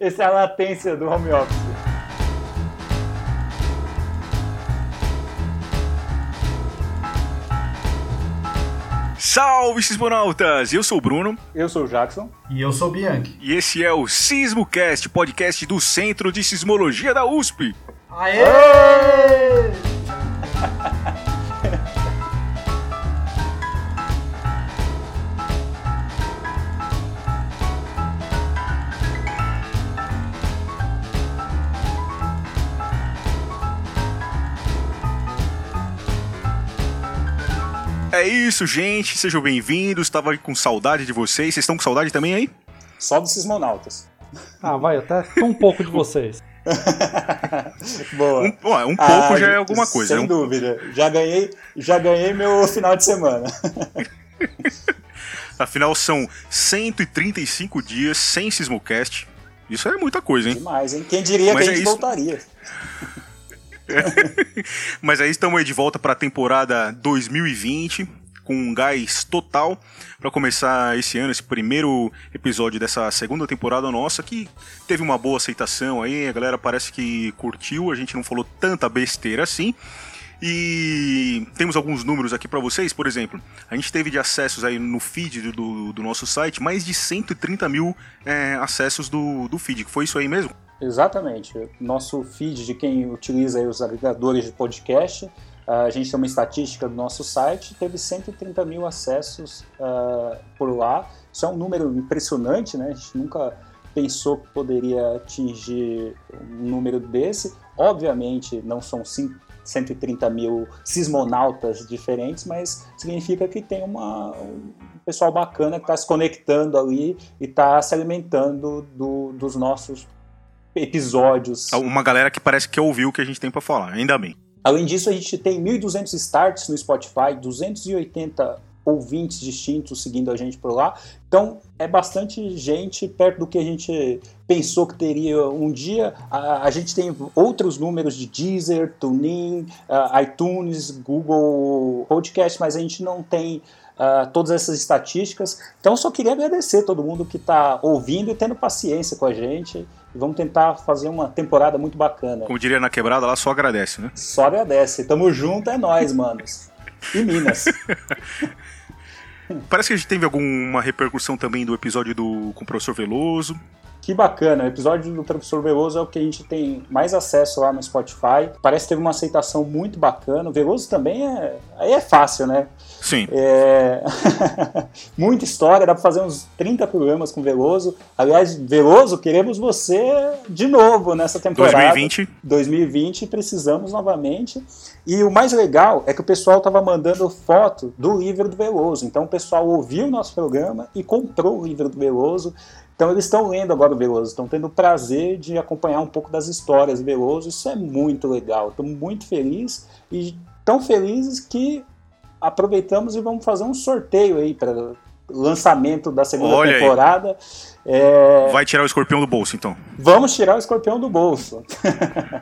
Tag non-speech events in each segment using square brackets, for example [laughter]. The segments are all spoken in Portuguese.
Essa é a latência do home office. Salve, sismonautas! Eu sou o Bruno. Eu sou o Jackson. E eu sou o Bianchi. E esse é o SismoCast, podcast do Centro de Sismologia da USP. Aê! É isso, gente. Sejam bem-vindos. Estava com saudade de vocês. Vocês estão com saudade também aí? Só dos sismonautas. Ah, vai, até um pouco de vocês. [laughs] Boa. Um, ué, um pouco Ah, já é alguma coisa. Sem né? dúvida. Já ganhei, já ganhei meu final de semana. [laughs] Afinal, são 135 dias sem Sismocast. Isso é muita coisa, hein? Demais, hein? Quem diria Mas que a é gente isso. voltaria? [laughs] Mas aí estamos aí de volta para a temporada 2020 com um gás total para começar esse ano, esse primeiro episódio dessa segunda temporada nossa que teve uma boa aceitação aí, a galera parece que curtiu, a gente não falou tanta besteira assim. E temos alguns números aqui para vocês, por exemplo, a gente teve de acessos aí no feed do- do, nosso site mais de 130 mil é, acessos do, do feed. Foi isso aí mesmo? Exatamente. Nosso feed de quem utiliza os agregadores de podcast, a gente tem uma estatística do nosso site, teve 130 mil acessos ah, por lá. Isso é um número impressionante, né? A gente nunca pensou que poderia atingir um número desse. Obviamente, não são cin- 130 mil sismonautas diferentes, mas significa que tem uma, um pessoal bacana que está se conectando ali e está se alimentando do- dos nossos episódios. Uma galera que parece que ouviu o que a gente tem para falar, ainda bem. Além disso, a gente tem 1.200 starts no Spotify, 280 ouvintes distintos seguindo a gente por lá. Então, é bastante gente perto do que a gente pensou que teria um dia. A, a gente tem outros números de Deezer, TuneIn, ah, iTunes, Google Podcast, mas a gente não tem ah, todas essas estatísticas. Então, só queria agradecer todo mundo que está ouvindo e tendo paciência com a gente. E vamos tentar fazer uma temporada muito bacana. Como diria na quebrada, lá só agradece, né? Só agradece. Tamo junto, é nóis, manos. E Minas. [laughs] Parece que a gente teve alguma repercussão também do episódio do com o professor Veloso. Que bacana. O episódio do Professor Veloso é o que a gente tem mais acesso lá no Spotify. Parece que teve uma aceitação muito bacana. O Veloso também é. Aí é fácil, né? Sim. É... [laughs] Muita história, dá pra fazer uns 30 programas com o Veloso. Aliás, Veloso, queremos você de novo nessa temporada. 2020. 2020 precisamos novamente. E o mais legal é que o pessoal estava mandando foto do livro do Veloso. Então o pessoal ouviu o nosso programa e comprou o livro do Veloso. Então eles estão lendo agora o Veloso, estão tendo o prazer de acompanhar um pouco das histórias do Veloso. Isso é muito legal. Estou muito feliz e tão felizes que aproveitamos e vamos fazer um sorteio aí para lançamento da segunda Olha aí. É, Vai tirar o escorpião do bolso, então. Vamos tirar o escorpião do bolso.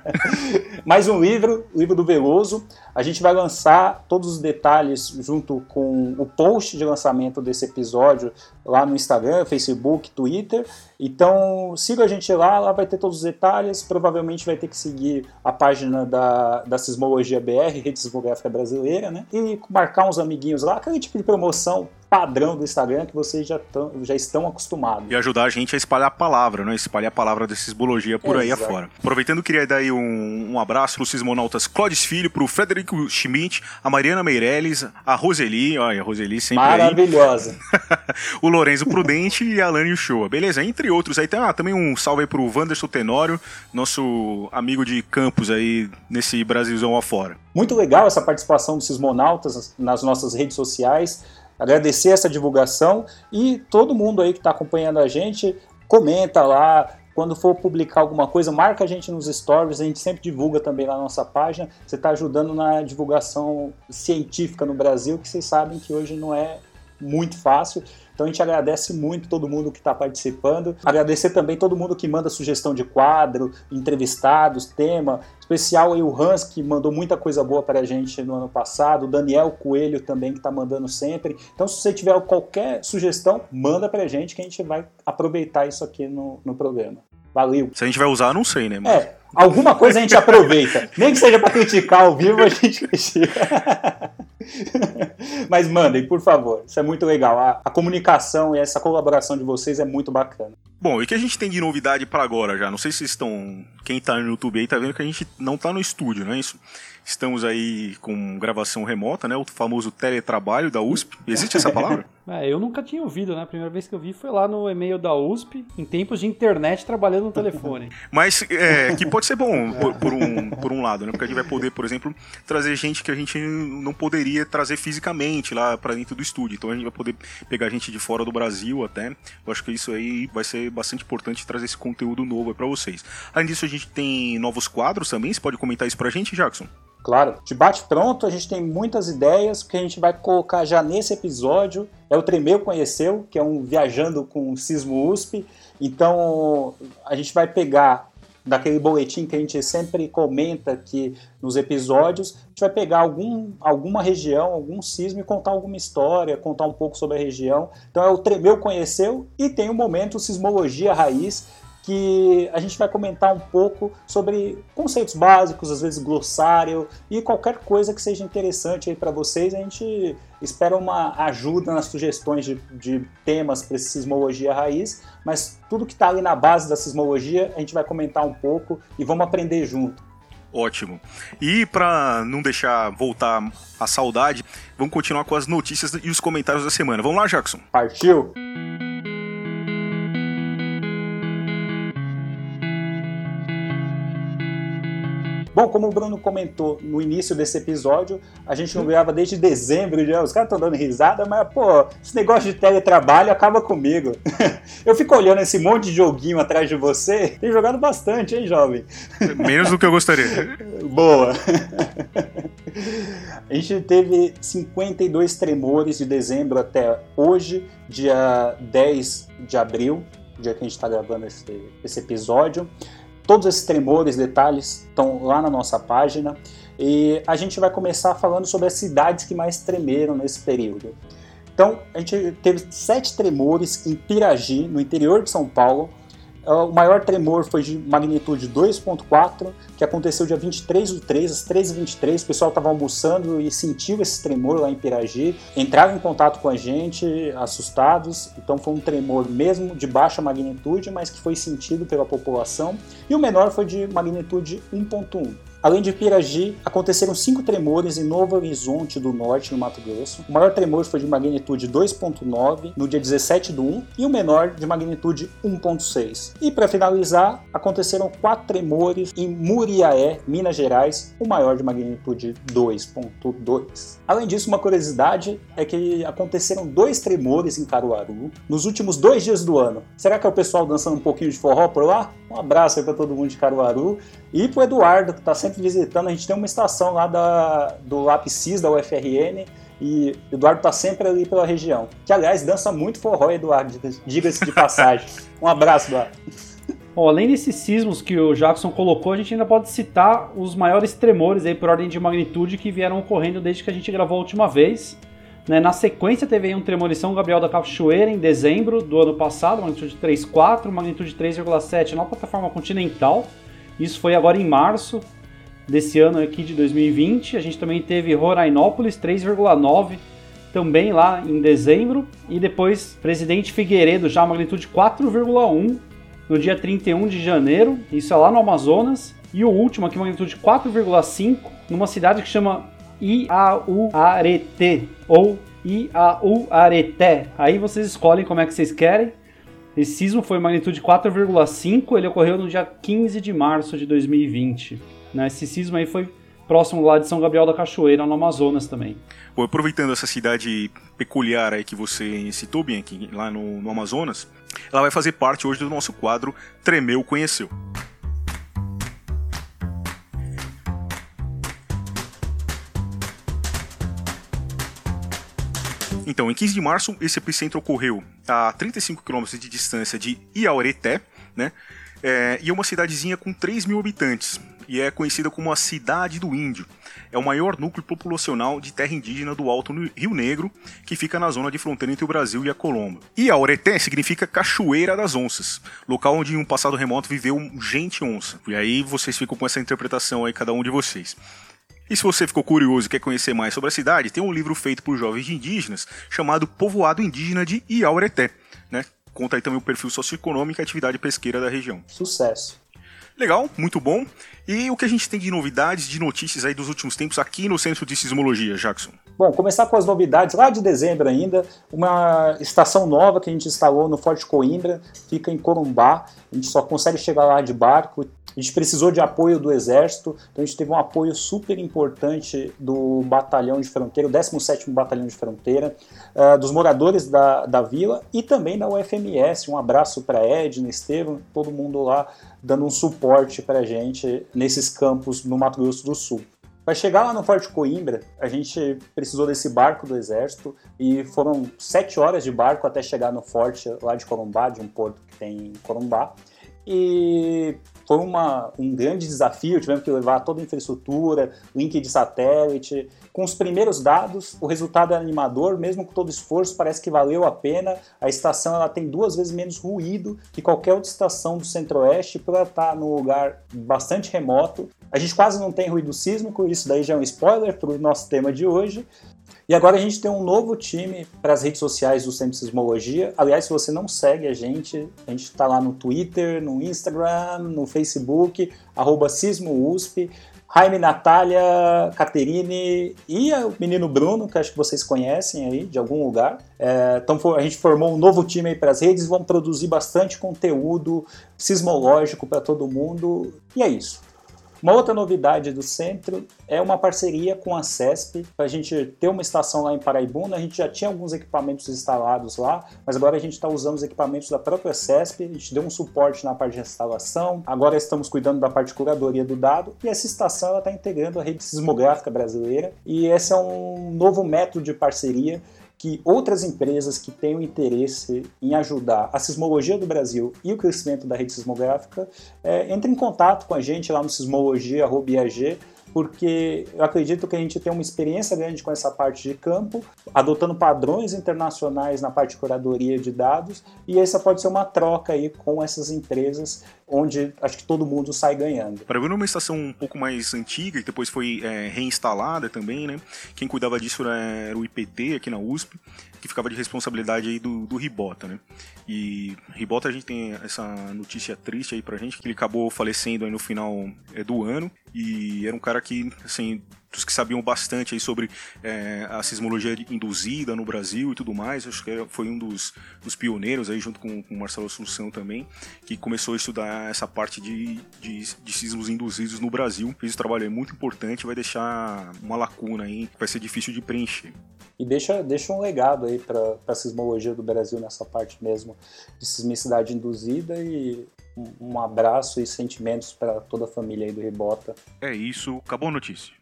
[laughs] Mais um livro, o livro do Veloso. A gente vai lançar todos os detalhes junto com o post de lançamento desse episódio lá no Instagram, Facebook, Twitter. Então siga a gente lá, lá vai ter todos os detalhes. Provavelmente vai ter que seguir a página da, da Sismologia BR, Rede Sismográfica Brasileira, né? E marcar uns amiguinhos lá, aquele tipo de promoção padrão do Instagram que vocês já, tão, já estão acostumados. E ajudar a gente a espalhar a palavra, né? Espalhar a palavra da sismologia por aí Exato. afora. Aproveitando, queria dar aí um, um abraço pro Sismonautas Clóvis Filho, pro Frederico Schmidt, a Mariana Meirelles, a Roseli, olha, a Roseli sempre aí. Maravilhosa. [laughs] o Lorenzo Prudente e a Alane Uchoa. Beleza? Entre outros aí tem ah, também um salve aí pro Wanderson Tenório, nosso amigo de campus aí nesse Brasilzão afora. Muito legal essa participação dos Sismonautas nas nossas redes sociais. Agradecer essa divulgação e todo mundo aí que está acompanhando a gente, comenta lá. Quando for publicar alguma coisa, marca a gente nos stories, a gente sempre divulga também na nossa página. Você está ajudando na divulgação científica no Brasil, que vocês sabem que hoje não é muito fácil. Então a gente agradece muito todo mundo que está participando. Agradecer também todo mundo que manda sugestão de quadro, entrevistados, tema. Especial aí o Hans, que mandou muita coisa boa para a gente no ano passado. O Daniel Coelho também, que está mandando sempre. Então se você tiver qualquer sugestão, manda para a gente que a gente vai aproveitar isso aqui no, no programa. Valeu. Se a gente vai usar, não sei, né? Mas... É, alguma coisa a gente aproveita. Nem que seja para criticar ao vivo, a gente critica. [laughs] [laughs] Mas mandem, por favor. Isso é muito legal. A, a, comunicação e essa colaboração de vocês é muito bacana. Bom, e o que a gente tem de novidade para agora já? Não sei se estão. Quem tá no YouTube aí tá vendo que a gente não tá no estúdio, não é isso? Estamos aí com gravação remota, né? O famoso teletrabalho da USP. Existe essa palavra? [laughs] É, eu nunca tinha ouvido, né? A primeira vez que eu vi foi lá no e-mail da USP, em tempos de internet, trabalhando no telefone. [laughs] Mas é, que pode ser bom, por, por, um, por um lado, né? Porque a gente vai poder, por exemplo, trazer gente que a gente não poderia trazer fisicamente lá para dentro do estúdio. Então a gente vai poder pegar gente de fora do Brasil até. Eu acho que isso aí vai ser bastante importante trazer esse conteúdo novo para vocês. Além disso, a gente tem novos quadros também. Você pode comentar isso pra gente, Jackson? Claro, de bate pronto, a gente tem muitas ideias que a gente vai colocar já nesse episódio. É o Tremeu Conheceu, que é um viajando com o Sismo USP. Então, a gente vai pegar daquele boletim que a gente sempre comenta aqui nos episódios, a gente vai pegar algum, alguma região, algum sismo e contar alguma história, contar um pouco sobre a região. Então é o Tremeu Conheceu e tem o momento Sismologia Raiz, que a gente vai comentar um pouco sobre conceitos básicos, às vezes glossário e qualquer coisa que seja interessante aí para vocês. A gente espera uma ajuda nas sugestões de, de temas para sismologia raiz, mas tudo que está ali na base da sismologia a gente vai comentar um pouco e vamos aprender junto. Ótimo. E para não deixar voltar a saudade, vamos continuar com as notícias e os comentários da semana. Vamos lá, Jackson? Partiu! Bom, como o Bruno comentou no início desse episódio, a gente não grava desde dezembro já. Os caras estão dando risada, mas, pô, esse negócio de teletrabalho acaba comigo. [laughs] eu fico olhando esse monte de joguinho atrás de você. Tem jogado bastante, hein, jovem? Menos do que eu gostaria. [laughs] Boa. a gente teve 52 tremores de dezembro até hoje, dia 10 de abril, dia que a gente está gravando esse, esse episódio. Todos esses tremores, detalhes estão lá na nossa página e a gente vai começar falando sobre as cidades que mais tremeram nesse período. Então, a gente teve sete tremores em Piragi, no interior de São Paulo, o maior tremor foi de magnitude 2.4, que aconteceu dia 23 do 3, às 13h23. O pessoal estava almoçando e sentiu esse tremor lá em Piragi. Entraram em contato com a gente, assustados. Então foi um tremor mesmo de baixa magnitude, mas que foi sentido pela população. E o menor foi de magnitude 1.1. Além de Piragi, aconteceram cinco tremores em Novo Horizonte do Norte, no Mato Grosso. O maior tremor foi de magnitude 2.9 no dia 17 do 1 e o menor de magnitude 1.6. E para finalizar, aconteceram quatro tremores em Muriaé, Minas Gerais, o maior de magnitude 2.2. Além disso, uma curiosidade é que aconteceram dois tremores em Caruaru nos últimos dois dias do ano. Será que é o pessoal dançando um pouquinho de forró por lá? Um abraço aí para todo mundo de Caruaru e para Eduardo, que está sempre visitando. A gente tem uma estação lá da, do Lapicis, da UFRN, e Eduardo está sempre ali pela região. Que, aliás, dança muito forró, Eduardo, diga-se de passagem. [laughs] um abraço, Eduardo. Bom, além desses sismos que o Jackson colocou, a gente ainda pode citar os maiores tremores aí por ordem de magnitude que vieram ocorrendo desde que a gente gravou a última vez. Né? Na sequência teve um tremor em São Gabriel da Cachoeira em dezembro do ano passado, magnitude 3.4, magnitude 3,7 na plataforma continental. Isso foi agora em março desse ano aqui de 2020. A gente também teve Rorainópolis 3,9 também lá em dezembro e depois Presidente Figueiredo já magnitude 4,1 no dia 31 de janeiro, isso é lá no Amazonas. E o último aqui magnitude 4,5 numa cidade que chama Iauarete ou Iauareté. Aí vocês escolhem como é que vocês querem. Esse sismo foi magnitude 4,5, ele ocorreu no dia 15 de março de 2020. Né? Esse sismo aí foi próximo lá de São Gabriel da Cachoeira, no Amazonas também. Bom, aproveitando essa cidade peculiar aí que você citou, aqui, lá no, no Amazonas, ela vai fazer parte hoje do nosso quadro Tremeu Conheceu. Então, em 15 de março, esse epicentro ocorreu a 35 km de distância de Iaureté, né? É, e é uma cidadezinha com 3 mil habitantes. E é conhecida como a Cidade do Índio. É o maior núcleo populacional de terra indígena do Alto Rio Negro, que fica na zona de fronteira entre o Brasil e a Colômbia. E significa Cachoeira das Onças, local onde em um passado remoto viveu gente onça. E aí vocês ficam com essa interpretação aí, cada um de vocês. E se você ficou curioso e quer conhecer mais sobre a cidade, tem um livro feito por jovens indígenas chamado Povoado Indígena de Iaureté, né? Conta aí também o perfil socioeconômico e atividade pesqueira da região. Sucesso. Legal, muito bom. E o que a gente tem de novidades, de notícias aí dos últimos tempos aqui no Centro de Sismologia, Jackson? Bom, começar com as novidades lá de dezembro ainda, uma estação nova que a gente instalou no Forte Coimbra, fica em Corumbá, a gente só consegue chegar lá de barco, a gente precisou de apoio do Exército, então a gente teve um apoio super importante do Batalhão de Fronteira, o 17º Batalhão de Fronteira, uh, dos moradores da, da vila e também da UFMS. Um abraço para Edna, Estevam, todo mundo lá dando um suporte para a gente nesses campos no Mato Grosso do Sul. Para chegar lá no Forte Coimbra, a gente precisou desse barco do Exército e foram sete horas de barco até chegar no forte lá de Corumbá, de um porto que tem em Corumbá. E foi uma, um grande desafio, tivemos que levar toda a infraestrutura, link de satélite. Com os primeiros dados, o resultado é animador, mesmo com todo esforço, parece que valeu a pena. A estação ela tem duas vezes menos ruído que qualquer outra estação do Centro-Oeste, por ela estar num lugar bastante remoto. A gente quase não tem ruído sísmico, isso daí já é um spoiler para o nosso tema de hoje. E agora a gente tem um novo time para as redes sociais do Centro Sismologia. Aliás, se você não segue a gente, a gente está lá no Twitter, no Instagram, no Facebook, arroba SismoUSP. Jaime, Natália, Caterine e o menino Bruno, que acho que vocês conhecem aí de algum lugar. É, então a gente formou um novo time aí para as redes, vamos produzir bastante conteúdo sismológico para todo mundo. E é isso. Uma outra novidade do centro é uma parceria com a CESP para a gente ter uma estação lá em Paraibuna. A gente já tinha alguns equipamentos instalados lá, mas agora a gente está usando os equipamentos da própria CESP. A gente deu um suporte na parte de instalação. Agora estamos cuidando da parte de curadoria do dado e essa estação está integrando a rede sismográfica brasileira. E esse é um novo método de parceria que outras empresas que tenham interesse em ajudar a sismologia do Brasil e o crescimento da rede sismográfica é, entrem em contato com a gente lá no sismologia.iag porque eu acredito que a gente tem uma experiência grande com essa parte de campo, adotando padrões internacionais na parte de curadoria de dados, e essa pode ser uma troca aí com essas empresas, onde acho que todo mundo sai ganhando. Para ver uma estação um pouco mais antiga, que depois foi é, reinstalada também, né? Quem cuidava disso era o IPT aqui na USP, que ficava de responsabilidade aí do, do Ribota, né? E Ribota a gente tem essa notícia triste aí pra gente, que ele acabou falecendo aí no final é, do ano, e era um cara que, assim, dos que sabiam bastante aí sobre é, a sismologia induzida no Brasil e tudo mais. Acho que foi um dos, dos pioneiros aí, junto com, com o Marcelo Assunção também, que começou a estudar essa parte de, de, de sismos induzidos no Brasil. Fez um trabalho muito importante, vai deixar uma lacuna aí que vai ser difícil de preencher. E deixa, deixa um legado aí para a sismologia do Brasil nessa parte mesmo de sismicidade induzida e um abraço e sentimentos para toda a família aí do Ribota. É isso, acabou a notícia.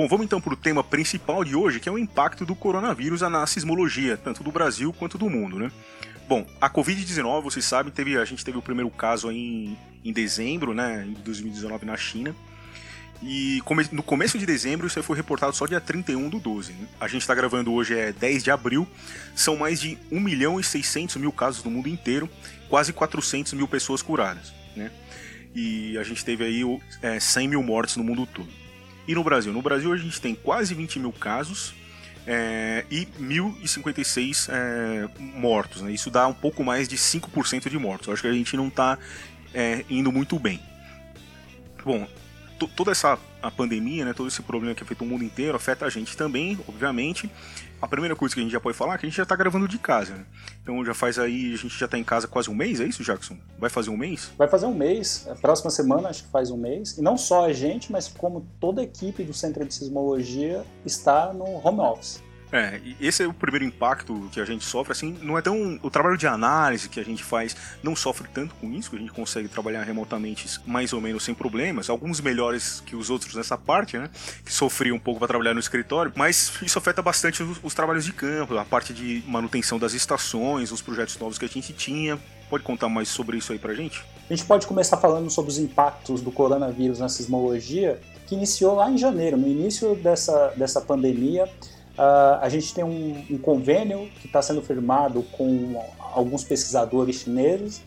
Bom, vamos então para o tema principal de hoje, que é o impacto do coronavírus na sismologia, tanto do Brasil quanto do mundo, né? Bom, a Covid-19, vocês sabem, teve, a gente teve o primeiro caso em, em dezembro, né, em 2019 na China. E no começo de dezembro, isso foi reportado só dia 31 do 12. Né? A gente está gravando hoje é 10 de abril. São mais de 1 milhão e 600 mil casos no mundo inteiro, quase 400 mil pessoas curadas. Né? E a gente teve aí é, 100 mil mortes no mundo todo. E no Brasil? No Brasil a gente tem quase 20 mil casos é, e 1.056 é, mortos. Né? Isso dá um pouco mais de 5% de mortos. Eu acho que a gente não está é, indo muito bem. Bom, toda essa a pandemia, né, todo esse problema que afeta o mundo inteiro, afeta a gente também, obviamente. A primeira coisa que a gente já pode falar é que a gente já está gravando de casa. Né? Então já faz aí, a gente já está em casa quase um mês, é isso, Jackson? Vai fazer um mês? Vai fazer um mês. A próxima semana acho que faz um mês. E não só a gente, mas como toda a equipe do Centro de Sismologia está no home office. É, esse é o primeiro impacto que a gente sofre, assim, não é tão... O trabalho de análise que a gente faz não sofre tanto com isso, a gente consegue trabalhar remotamente mais ou menos sem problemas, alguns melhores que os outros nessa parte, né, que sofriam um pouco para trabalhar no escritório, mas isso afeta bastante os, os trabalhos de campo, a parte de manutenção das estações, os projetos novos que a gente tinha. Pode contar mais sobre isso aí pra gente? A gente pode começar falando sobre os impactos do coronavírus na sismologia, que iniciou lá em janeiro, no início dessa, dessa pandemia. Uh, a gente tem um, um convênio que está sendo firmado com alguns pesquisadores chineses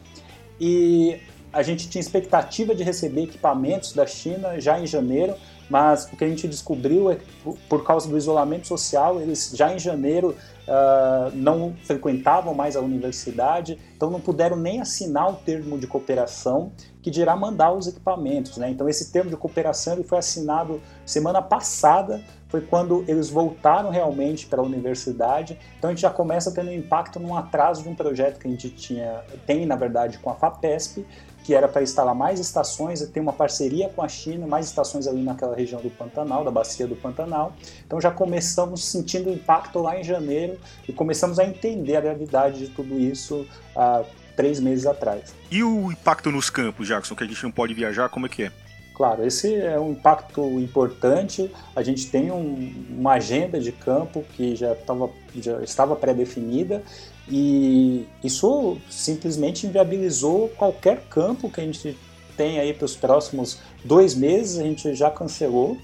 e a gente tinha expectativa de receber equipamentos da China já em janeiro, mas o que a gente descobriu é que por causa do isolamento social, eles já em janeiro uh, não frequentavam mais a universidade, então não puderam nem assinar o termo de cooperação que dirá mandar os equipamentos. Né? Então esse termo de cooperação ele foi assinado semana passada, foi quando eles voltaram realmente para a universidade. Então a gente já começa tendo um impacto num atraso de um projeto que a gente tinha, tem na verdade com a FAPESP, que era para instalar mais estações, tem uma parceria com a China, mais estações ali naquela região do Pantanal, da bacia do Pantanal. Então já começamos sentindo impacto lá em janeiro e começamos a entender a realidade de tudo isso há três meses atrás. E o impacto nos campos, Jackson, que a gente não pode viajar, como é que é? Claro, esse é um impacto importante. A gente tem um, uma agenda de campo que já, tava, já estava pré-definida e isso simplesmente inviabilizou qualquer campo que a gente tem aí para os próximos dois meses, a gente já cancelou.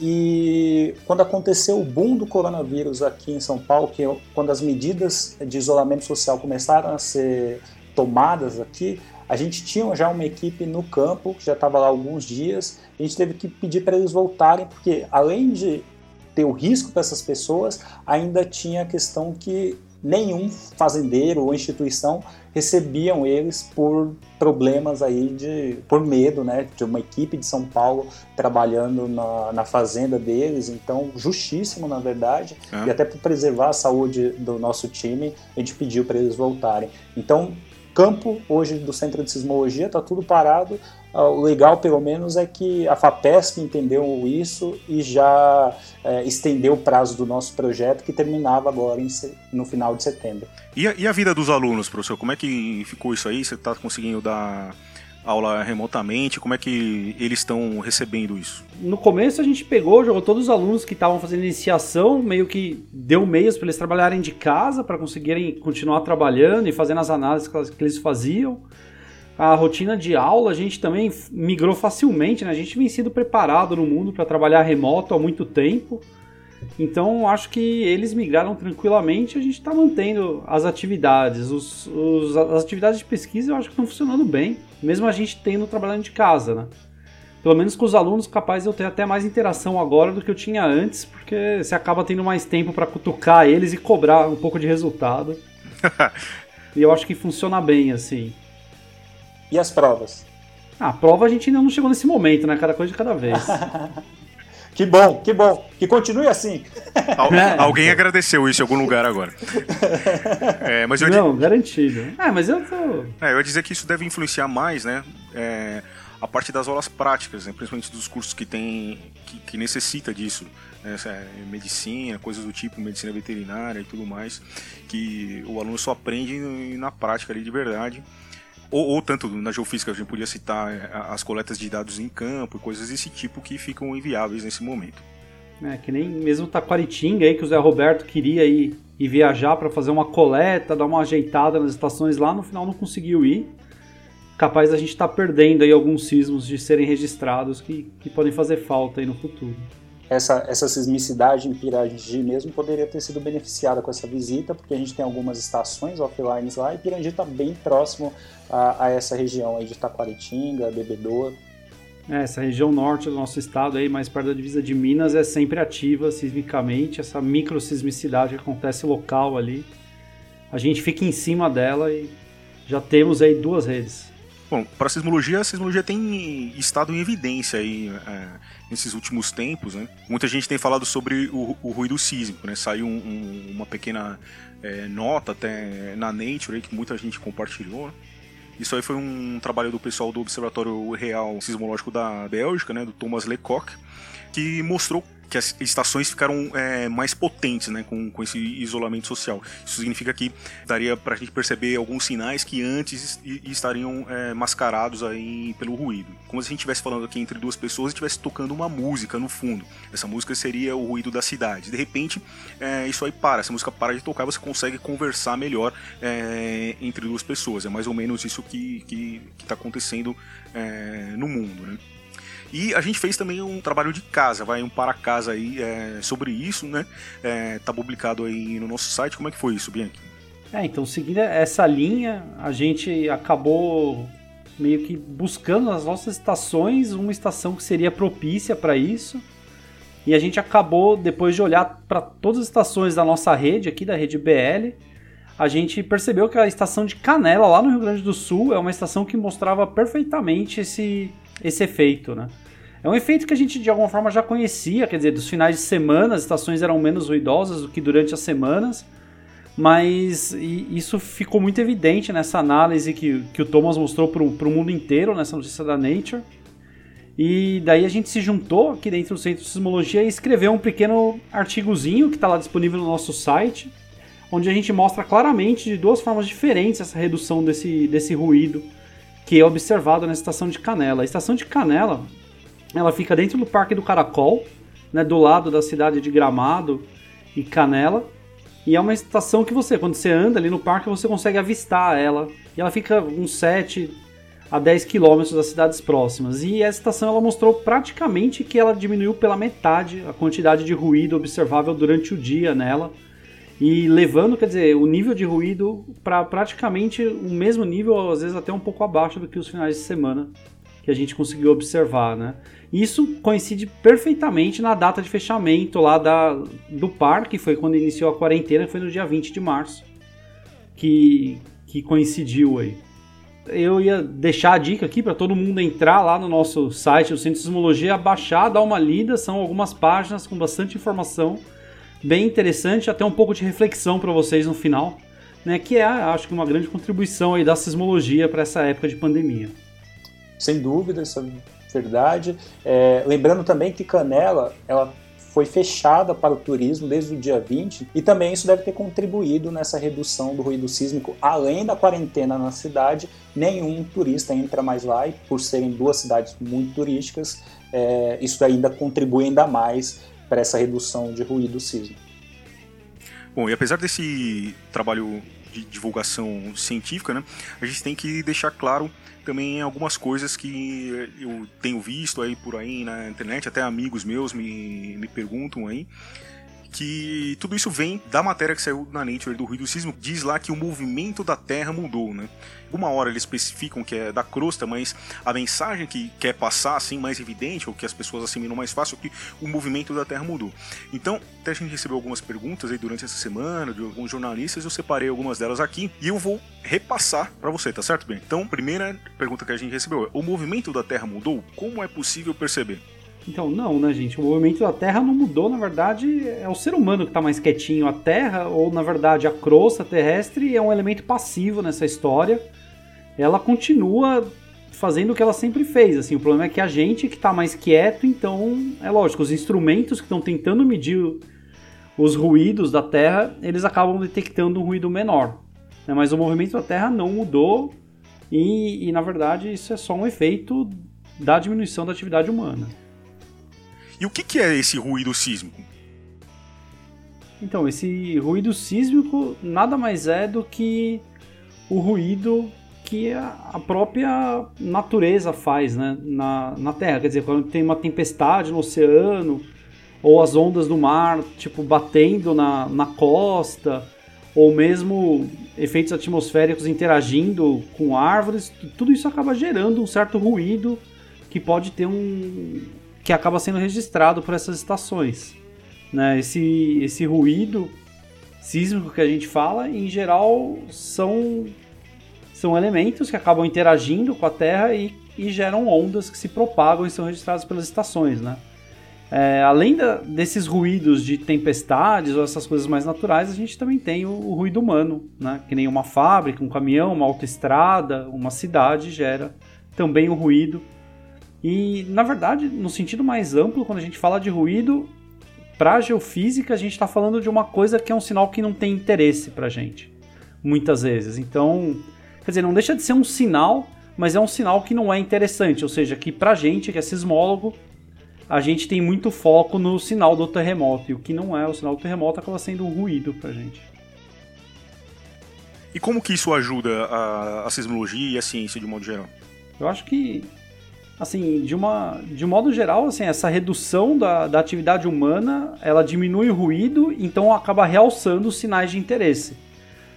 E quando aconteceu o boom do coronavírus aqui em São Paulo, que é quando as medidas de isolamento social começaram a ser tomadas aqui, a gente tinha já uma equipe no campo, que já estava lá alguns dias, a gente teve que pedir para eles voltarem, porque além de ter o risco para essas pessoas, ainda tinha a questão que nenhum fazendeiro ou instituição recebiam eles por problemas aí de por medo, né, de uma equipe de São Paulo trabalhando na, na fazenda deles, então justíssimo na verdade é. e até para preservar a saúde do nosso time a gente pediu para eles voltarem. Então campo hoje do Centro de Sismologia está tudo parado. Ah, o legal, pelo menos, é que a FAPESP entendeu isso e já é, estendeu o prazo do nosso projeto, que terminava agora em, no final de setembro. E a, e a vida dos alunos, professor? Como é que ficou isso aí? Você está conseguindo dar aula remotamente? Como é que eles estão recebendo isso? No começo a gente pegou, jogou todos os alunos que estavam fazendo iniciação, meio que deu meios para eles trabalharem de casa, para conseguirem continuar trabalhando e fazendo as análises que eles faziam. A rotina de aula a gente também migrou facilmente, né? A gente vem sido preparado no mundo para trabalhar remoto há muito tempo. Então acho que eles migraram tranquilamente, a gente está mantendo as atividades. Os, os, as atividades de pesquisa eu acho que estão funcionando bem, mesmo a gente tendo trabalhando de casa, né? Pelo menos com os alunos, capaz de eu ter até mais interação agora do que eu tinha antes, porque você acaba tendo mais tempo para cutucar eles e cobrar um pouco de resultado. [laughs] e eu acho que funciona bem, assim. E as provas? Ah, a prova a gente ainda não chegou nesse momento, né? Cada coisa de cada vez. [laughs] Que bom, que bom. Que continue assim. Al [laughs] é. Alguém agradeceu isso em algum lugar agora. [laughs] É, mas eu Não, garantido. Ah, mas eu tô... É, eu ia dizer que isso deve influenciar mais, né? É, a parte das aulas práticas, né? principalmente dos cursos que tem que, que necessita disso. Né? É, medicina, coisas do tipo, medicina veterinária e tudo mais, que o aluno só aprende na prática ali de verdade ou, ou, tanto na geofísica a gente podia citar é, as coletas de dados em campo, coisas desse tipo que ficam inviáveis nesse momento. É, que nem mesmo Taquaritinga aí, que o Zé Roberto queria ir, ir viajar para fazer uma coleta, dar uma ajeitada nas estações lá, no final não conseguiu ir. Capaz a gente estar tá perdendo aí alguns sismos de serem registrados que, que podem fazer falta aí no futuro essa, essa sismicidade em Pirangi mesmo poderia ter sido beneficiada com essa visita, porque a gente tem algumas estações offline lá e Pirangi está bem próximo a, a, essa região aí de Taquaritinga, Bebedouro. É, essa região norte do nosso estado, aí, mais perto da divisa de Minas, é sempre ativa sismicamente, essa microsismicidade que acontece local ali. A gente fica em cima dela e já temos aí duas redes. Bom, para sismologia, a sismologia tem estado em evidência aí é, nesses últimos tempos, né? Muita gente tem falado sobre o, o ruído sísmico, né? Saiu um, um, uma pequena é, nota até na Nature aí, que muita gente compartilhou. Né? Isso aí foi um trabalho do pessoal do Observatório Real Sismológico da Bélgica, né? Do Thomas Lecoq, que mostrou que as estações ficaram é, mais potentes, né, com, com esse isolamento social. Isso significa que daria para a gente perceber alguns sinais que antes estariam é, mascarados aí pelo ruído. Como se a gente estivesse falando aqui entre duas pessoas e estivesse tocando uma música no fundo. Essa música seria o ruído da cidade. De repente, é, isso aí para, essa música para de tocar, você consegue conversar melhor é, entre duas pessoas. É mais ou menos isso que está acontecendo é, no mundo, né? E a gente fez também um trabalho de casa, vai um para casa aí é, sobre isso, né? É, tá publicado aí no nosso site. Como é que foi isso, Bianchi? É, então seguindo essa linha, a gente acabou meio que buscando nas nossas estações uma estação que seria propícia para isso. E a gente acabou, depois de olhar para todas as estações da nossa rede, aqui da rede BL, a gente percebeu que a estação de Canela, lá no Rio Grande do Sul, é uma estação que mostrava perfeitamente esse, esse efeito, né? É um efeito que a gente de alguma forma já conhecia, quer dizer, dos finais de semana as estações eram menos ruidosas do que durante as semanas, mas isso ficou muito evidente nessa análise que, que o Thomas mostrou para o mundo inteiro, nessa notícia da Nature. E daí a gente se juntou aqui dentro do Centro de Sismologia e escreveu um pequeno artigozinho que está lá disponível no nosso site, onde a gente mostra claramente de duas formas diferentes essa redução desse, desse ruído que é observado na estação de Canela. A estação de Canela ela fica dentro do Parque do Caracol, né, do lado da cidade de Gramado e Canela. E é uma estação que você, quando você anda ali no parque, você consegue avistar ela. E ela fica uns 7 a 10 quilômetros das cidades próximas. E essa estação ela mostrou praticamente que ela diminuiu pela metade a quantidade de ruído observável durante o dia nela. E levando, quer dizer, o nível de ruído para praticamente o mesmo nível, às vezes até um pouco abaixo do que os finais de semana que a gente conseguiu observar, né? Isso coincide perfeitamente na data de fechamento lá da, do parque, foi quando iniciou a quarentena, foi no dia 20 de março, que, que coincidiu aí. Eu ia deixar a dica aqui para todo mundo entrar lá no nosso site, o Centro de Sismologia, baixar, dar uma lida, são algumas páginas com bastante informação, bem interessante, até um pouco de reflexão para vocês no final, né, que é, acho que uma grande contribuição aí da sismologia para essa época de pandemia sem dúvida, é verdade. É, lembrando também que Canela, ela foi fechada para o turismo desde o dia 20 e também isso deve ter contribuído nessa redução do ruído sísmico. Além da quarentena na cidade, nenhum turista entra mais lá e por serem duas cidades muito turísticas, é, isso ainda contribui ainda mais para essa redução de ruído sísmico. Bom, e apesar desse trabalho de divulgação científica, né, a gente tem que deixar claro também algumas coisas que eu tenho visto aí por aí na internet, até amigos meus me, me perguntam aí, que tudo isso vem da matéria que saiu na Nature do ruído sísmico. Diz lá que o movimento da Terra mudou, né? Uma hora eles especificam que é da crosta, mas a mensagem que quer passar assim mais evidente, ou que as pessoas assimilam mais fácil, é que o movimento da Terra mudou. Então, até a gente recebeu algumas perguntas aí durante essa semana de alguns jornalistas, eu separei algumas delas aqui e eu vou repassar para você, tá certo, bem? Então, primeira pergunta que a gente recebeu é: o movimento da Terra mudou? Como é possível perceber? Então, não, né, gente? O movimento da Terra não mudou, na verdade, é o ser humano que está mais quietinho. A Terra, ou na verdade a crosta terrestre, é um elemento passivo nessa história. Ela continua fazendo o que ela sempre fez. Assim, o problema é que a gente que está mais quieto, então é lógico, os instrumentos que estão tentando medir os ruídos da Terra, eles acabam detectando um ruído menor. Né? Mas o movimento da Terra não mudou e, e, na verdade, isso é só um efeito da diminuição da atividade humana. E o que, que é esse ruído sísmico? Então, esse ruído sísmico nada mais é do que o ruído que a própria natureza faz né, na, na Terra. Quer dizer, quando tem uma tempestade no oceano, ou as ondas do mar tipo batendo na, na costa, ou mesmo efeitos atmosféricos interagindo com árvores, tudo isso acaba gerando um certo ruído que pode ter um, que acaba sendo registrado por essas estações. Né? Esse, esse ruído sísmico que a gente fala, em geral, são, são elementos que acabam interagindo com a Terra e, e geram ondas que se propagam e são registradas pelas estações. Né? É, além da, desses ruídos de tempestades ou essas coisas mais naturais, a gente também tem o, o, ruído humano, né? que nem uma fábrica, um caminhão, uma autoestrada, uma cidade gera também o ruído e, na verdade, no sentido mais amplo, quando a gente fala de ruído, para a geofísica a gente está falando de uma coisa que é um sinal que não tem interesse para gente, muitas vezes. Então, quer dizer, não deixa de ser um sinal, mas é um sinal que não é interessante, ou seja, que para a gente que é sismólogo a gente tem muito foco no sinal do terremoto e o que não é o sinal do terremoto acaba sendo um ruído para a gente. E como que isso ajuda a, a sismologia e a ciência de modo geral? Eu acho que assim, de, uma, de um modo geral, assim, essa redução da, da atividade humana, ela diminui o ruído, então acaba realçando os sinais de interesse.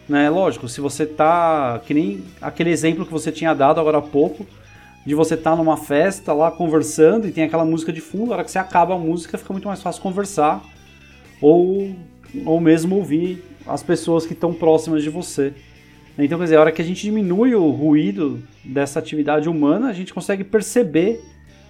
Né? Lógico, se você tá, que nem aquele exemplo que você tinha dado agora há pouco, de você estar tá numa festa lá conversando e tem aquela música de fundo, a hora que você acaba a música fica muito mais fácil conversar ou, ou mesmo ouvir as pessoas que estão próximas de você. Então, quer dizer, a hora que a gente diminui o ruído dessa atividade humana, a gente consegue perceber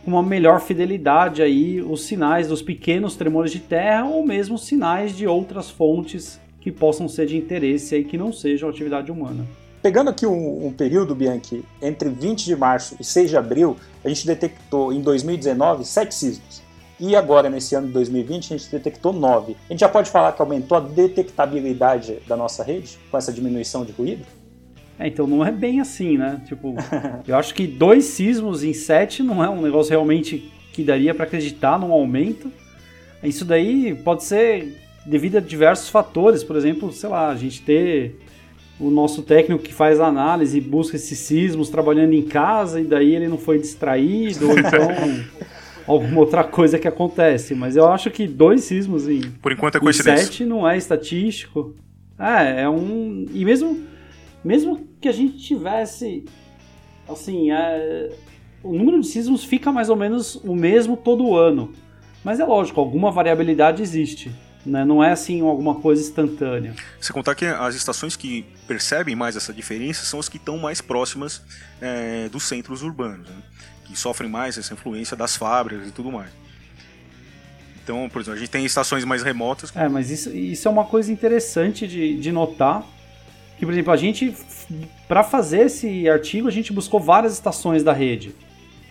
com uma melhor fidelidade aí os sinais dos pequenos tremores de terra ou mesmo sinais de outras fontes que possam ser de interesse aí que não sejam atividade humana. Pegando aqui um, um, período, Bianchi, entre 20 de março e 6 de abril, a gente detectou em 2019 sete sismos. E agora, nesse ano de 2020, a gente detectou nove. A gente já pode falar que aumentou a detectabilidade da nossa rede com essa diminuição de ruído? É, então não é bem assim, né? Tipo, [laughs] eu acho que dois sismos em sete não é um negócio realmente que daria para acreditar num aumento. Isso daí pode ser devido a diversos fatores, por exemplo, sei lá, a gente ter o nosso técnico que faz análise e busca esses sismos trabalhando em casa e daí ele não foi distraído, ou então [laughs] alguma outra coisa que acontece. Mas eu acho que dois sismos em, Por enquanto é coincidência. sete não é estatístico. É, é um. E mesmo, mesmo que a gente tivesse. Assim, é, o número de sismos fica mais ou menos o mesmo todo ano. Mas é lógico, alguma variabilidade existe. Né? Não é assim alguma coisa instantânea. Você contar que as estações que percebem mais essa diferença são as que estão mais próximas é, dos centros urbanos. Né? que sofrem mais essa influência das fábricas e tudo mais. Então, por exemplo, a gente tem estações mais remotas. É, mas isso, isso é uma coisa interessante de, de notar. Que, por exemplo, a gente, para fazer esse artigo, a gente buscou várias estações da rede.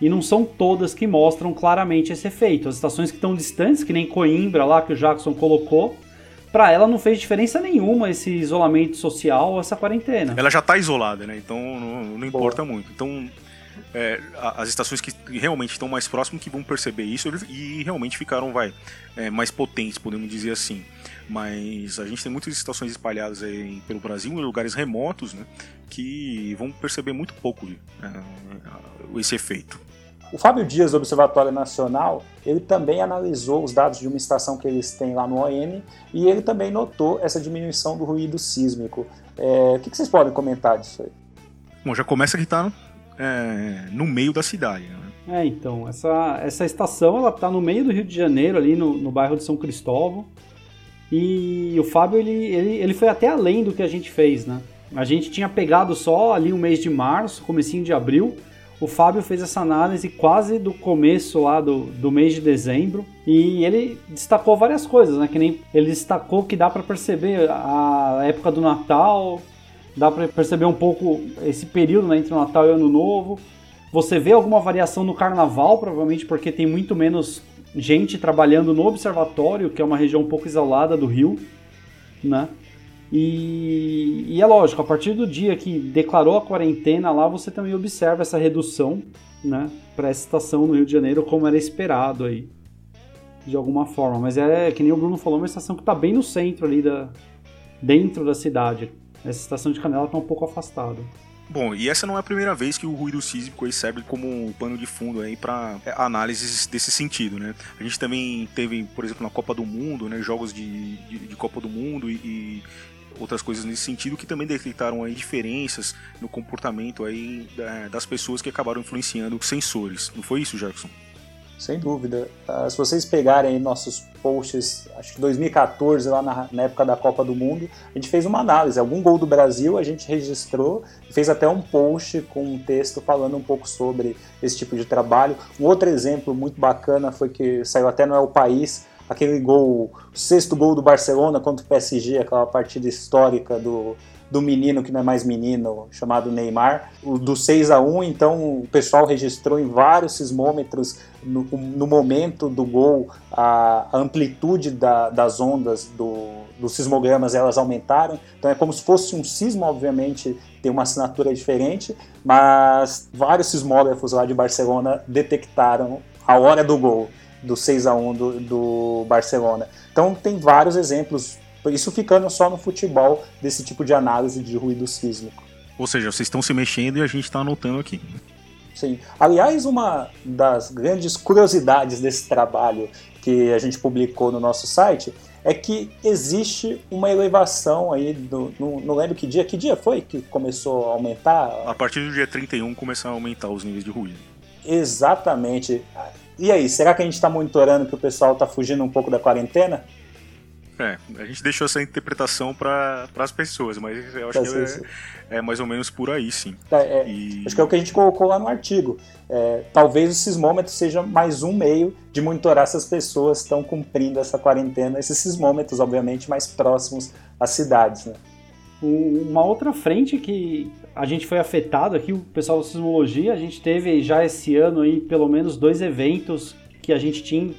E não são todas que mostram claramente esse efeito. As estações que estão distantes, que nem Coimbra lá, que o Jackson colocou, para ela não fez diferença nenhuma esse isolamento social, essa quarentena. Ela já está isolada, né? Então não, não importa Boa. muito. Então é, as estações que realmente estão mais próximas que vão perceber isso e realmente ficaram vai é, mais potentes, podemos dizer assim. Mas a gente tem muitas estações espalhadas aí pelo Brasil, em lugares remotos, né, que vão perceber muito pouco é, esse efeito. O Fábio Dias, do Observatório Nacional, ele também analisou os dados de uma estação que eles têm lá no ON e ele também notou essa diminuição do ruído sísmico. É, o que, vocês podem comentar disso aí? Bom, já começa que está é, no meio da cidade. Né? É, então, essa, essa estação ela tá no meio do Rio de Janeiro, ali no, no bairro de São Cristóvão. E o Fábio, ele, ele, ele foi até além do que a gente fez, né? A gente tinha pegado só ali o mês de março, comecinho de abril. O Fábio fez essa análise quase do começo lá do, do mês de dezembro e ele destacou várias coisas, né? Que nem ele destacou que dá para perceber a época do Natal, Dá para perceber um pouco esse período né, entre o Natal e o Ano Novo. Você vê alguma variação no Carnaval, provavelmente porque tem muito menos gente trabalhando no observatório, que é uma região um pouco isolada do Rio, né? E, e, é lógico, a partir do dia que declarou a quarentena lá, você também observa essa redução, né, para essa estação no Rio de Janeiro, como era esperado aí, de alguma forma. Mas é que nem o Bruno falou, uma estação que está bem no centro ali da, dentro da cidade. Essa estação de Canela está um pouco afastada. Bom, e essa não é a primeira vez que o ruído sísmico serve como pano de fundo aí para é, análises desse sentido, né? A gente também teve, por exemplo, na Copa do Mundo, né, jogos de, de, de Copa do Mundo e, e, outras coisas nesse sentido que também detectaram aí diferenças no comportamento aí das pessoas que acabaram influenciando os sensores. Não foi isso, Jackson? Sem dúvida. Uh, se vocês pegarem nossos posts, acho que 2014, lá na, na, época da Copa do Mundo, a gente fez uma análise. Algum gol do Brasil a gente registrou, fez até um post com um texto falando um pouco sobre esse tipo de trabalho. Um outro exemplo muito bacana foi que saiu até no El País, aquele gol, o sexto gol do Barcelona contra o PSG, aquela partida histórica do, do menino que não é mais menino, chamado Neymar, do 6 a 1 então o pessoal registrou em vários sismômetros no, no momento do gol a, a amplitude da, das ondas do, dos sismogramas elas aumentaram, então é como se fosse um sismo, obviamente tem uma assinatura diferente, mas vários sismógrafos lá de Barcelona detectaram a hora do gol do 6 a 1 do, do Barcelona. Então tem vários exemplos, isso ficando só no futebol desse tipo de análise de ruído sísmico. Ou seja, vocês estão se mexendo e a gente está anotando aqui. Sim. Aliás, uma das grandes curiosidades desse trabalho que a gente publicou no nosso site é que existe uma elevação aí, do, no, não lembro que dia, que dia foi que começou a aumentar? A partir do dia 31 começaram a aumentar os níveis de ruído. Exatamente. E aí, será que a gente está monitorando que o pessoal está fugindo um pouco da quarentena? É, a gente deixou essa interpretação para as pessoas, mas eu acho que é, é, mais ou menos por aí, sim. É, é, e... Acho que é o que a gente colocou lá no artigo. É, talvez o sismômetro seja mais um meio de monitorar se as pessoas estão cumprindo essa quarentena, esses sismômetros, obviamente, mais próximos às cidades. Né? Uma outra frente que a gente foi afetado aqui, o pessoal da sismologia, a gente teve já esse ano aí pelo menos dois eventos que a gente tinha